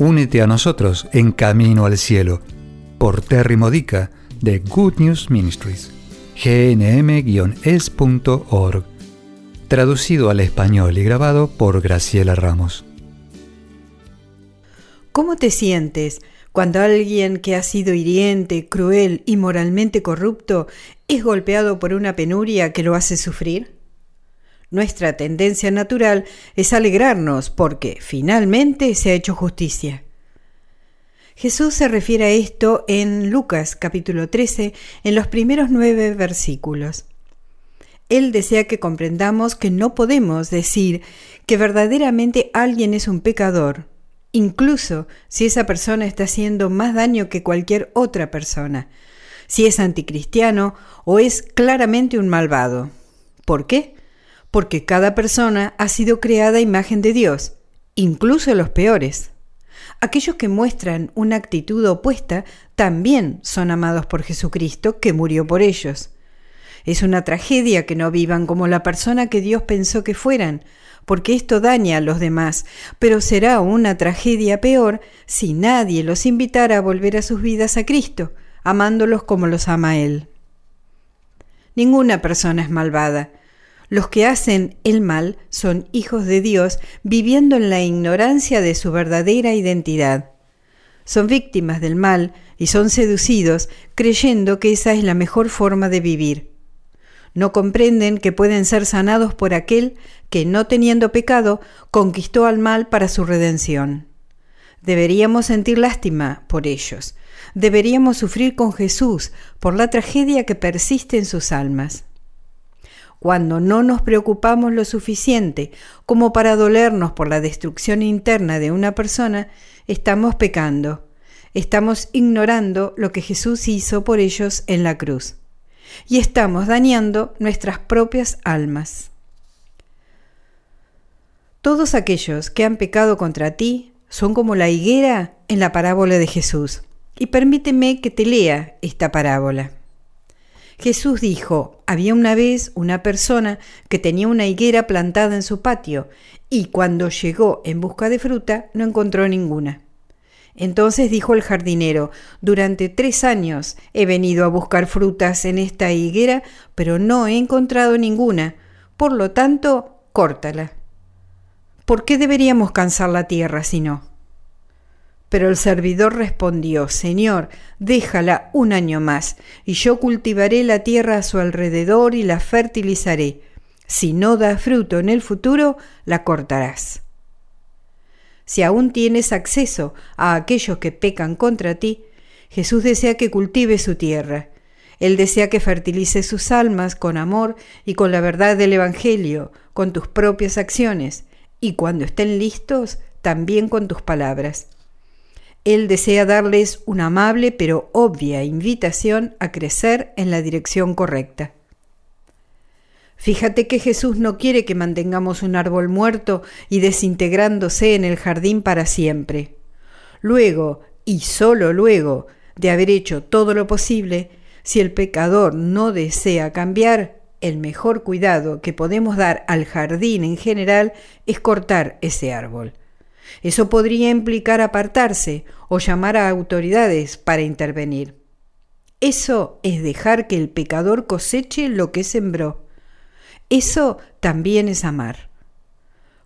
únete a nosotros en Camino al Cielo por Terry Modica de Good News Ministries, gnm-es.org, traducido al español y grabado por Graciela Ramos. ¿Cómo te sientes cuando alguien que ha sido hiriente, cruel y moralmente corrupto es golpeado por una penuria que lo hace sufrir? Nuestra tendencia natural es alegrarnos porque finalmente se ha hecho justicia. Jesús se refiere a esto en Lucas capítulo 13, en los primeros nueve versículos. Él desea que comprendamos que no podemos decir que verdaderamente alguien es un pecador, incluso si esa persona está haciendo más daño que cualquier otra persona, si es anticristiano o es claramente un malvado. ¿Por qué? Porque cada persona ha sido creada imagen de Dios, incluso los peores. Aquellos que muestran una actitud opuesta también son amados por Jesucristo, que murió por ellos. Es una tragedia que no vivan como la persona que Dios pensó que fueran, porque esto daña a los demás, pero será una tragedia peor si nadie los invitara a volver a sus vidas a Cristo, amándolos como los ama Él. Ninguna persona es malvada, los que hacen el mal son hijos de Dios viviendo en la ignorancia de su verdadera identidad. Son víctimas del mal y son seducidos creyendo que esa es la mejor forma de vivir. No comprenden que pueden ser sanados por aquel que, no teniendo pecado, conquistó al mal para su redención. Deberíamos sentir lástima por ellos. Deberíamos sufrir con Jesús por la tragedia que persiste en sus almas. Cuando no nos preocupamos lo suficiente como para dolernos por la destrucción interna de una persona, estamos pecando. Estamos ignorando lo que Jesús hizo por ellos en la cruz. Y estamos dañando nuestras propias almas. Todos aquellos que han pecado contra ti son como la higuera en la parábola de Jesús. Y permíteme que te lea esta parábola. Jesús dijo, había una vez una persona que tenía una higuera plantada en su patio y cuando llegó en busca de fruta no encontró ninguna. Entonces dijo el jardinero, durante tres años he venido a buscar frutas en esta higuera, pero no he encontrado ninguna, por lo tanto, córtala. ¿Por qué deberíamos cansar la tierra si no? Pero el servidor respondió, Señor, déjala un año más, y yo cultivaré la tierra a su alrededor y la fertilizaré. Si no da fruto en el futuro, la cortarás. Si aún tienes acceso a aquellos que pecan contra ti, Jesús desea que cultive su tierra. Él desea que fertilice sus almas con amor y con la verdad del Evangelio, con tus propias acciones, y cuando estén listos, también con tus palabras. Él desea darles una amable pero obvia invitación a crecer en la dirección correcta. Fíjate que Jesús no quiere que mantengamos un árbol muerto y desintegrándose en el jardín para siempre. Luego, y sólo luego, de haber hecho todo lo posible, si el pecador no desea cambiar, el mejor cuidado que podemos dar al jardín en general es cortar ese árbol. Eso podría implicar apartarse o llamar a autoridades para intervenir. Eso es dejar que el pecador coseche lo que sembró. Eso también es amar.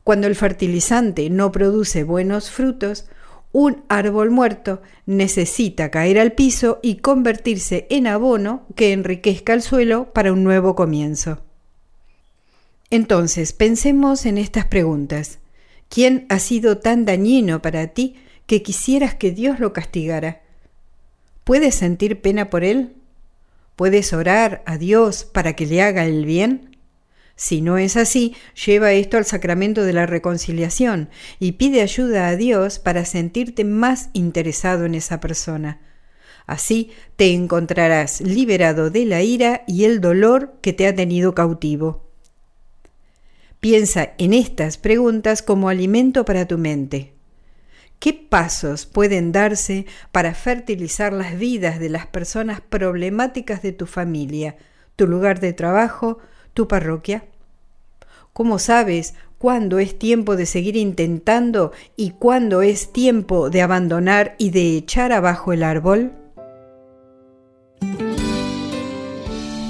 Cuando el fertilizante no produce buenos frutos, un árbol muerto necesita caer al piso y convertirse en abono que enriquezca el suelo para un nuevo comienzo. Entonces, pensemos en estas preguntas. ¿Quién ha sido tan dañino para ti que quisieras que Dios lo castigara? ¿Puedes sentir pena por él? ¿Puedes orar a Dios para que le haga el bien? Si no es así, lleva esto al sacramento de la reconciliación y pide ayuda a Dios para sentirte más interesado en esa persona. Así te encontrarás liberado de la ira y el dolor que te ha tenido cautivo. Piensa en estas preguntas como alimento para tu mente. ¿Qué pasos pueden darse para fertilizar las vidas de las personas problemáticas de tu familia, tu lugar de trabajo, tu parroquia? ¿Cómo sabes cuándo es tiempo de seguir intentando y cuándo es tiempo de abandonar y de echar abajo el árbol?